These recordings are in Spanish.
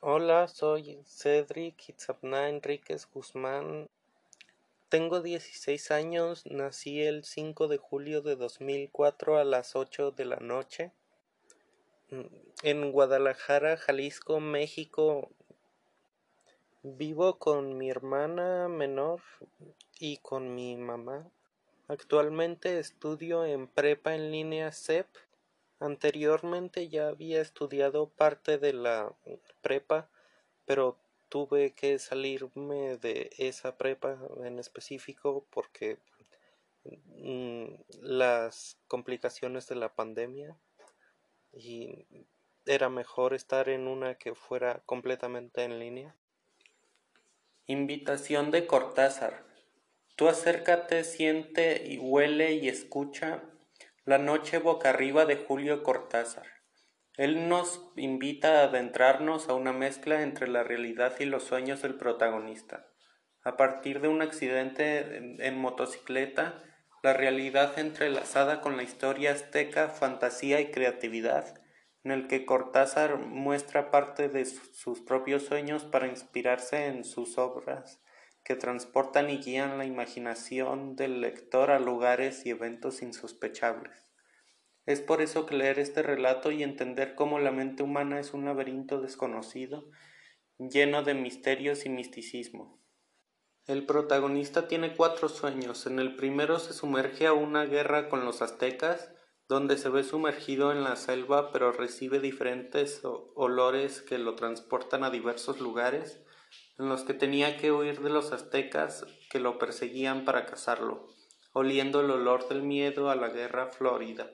Hola, soy Cedric Itzapna Enríquez Guzmán. Tengo 16 años, nací el 5 de julio de 2004 a las 8 de la noche. En Guadalajara, Jalisco, México. Vivo con mi hermana menor y con mi mamá. Actualmente estudio en prepa en línea CEP. Anteriormente ya había estudiado parte de la prepa, pero tuve que salirme de esa prepa en específico porque mm, las complicaciones de la pandemia y era mejor estar en una que fuera completamente en línea. Invitación de Cortázar. Tú acércate, siente y huele y escucha la noche boca arriba de Julio Cortázar. Él nos invita a adentrarnos a una mezcla entre la realidad y los sueños del protagonista. A partir de un accidente en, motocicleta, la realidad entrelazada con la historia azteca, fantasía y creatividad, en el que Cortázar muestra parte de sus propios sueños para inspirarse en sus obras, que transportan y guían la imaginación del lector a lugares y eventos insospechables. Es por eso que leer este relato y entender cómo la mente humana es un laberinto desconocido, lleno de misterios y misticismo. El protagonista tiene cuatro sueños. En el primero se sumerge a una guerra con los aztecas, donde se ve sumergido en la selva pero recibe diferentes olores que lo transportan a diversos lugares en los que tenía que huir de los aztecas que lo perseguían para cazarlo, oliendo el olor del miedo a la guerra florida.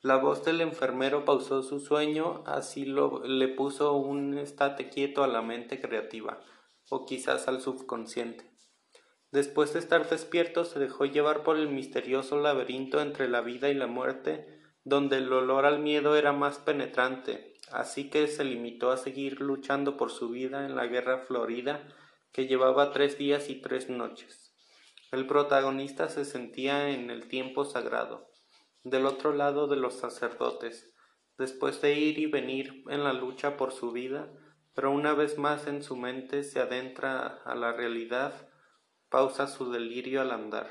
La voz del enfermero pausó su sueño, así lo, le puso un estate quieto a la mente creativa, o quizás al subconsciente. Después de estar despierto, se dejó llevar por el misterioso laberinto entre la vida y la muerte, donde el olor al miedo era más penetrante, así que se limitó a seguir luchando por su vida en la guerra florida, que llevaba tres días y tres noches. El protagonista se sentía en el tiempo sagrado del otro lado de los sacerdotes, después de ir y venir en la lucha por su vida, pero una vez más en su mente se adentra a la realidad, pausa su delirio al andar.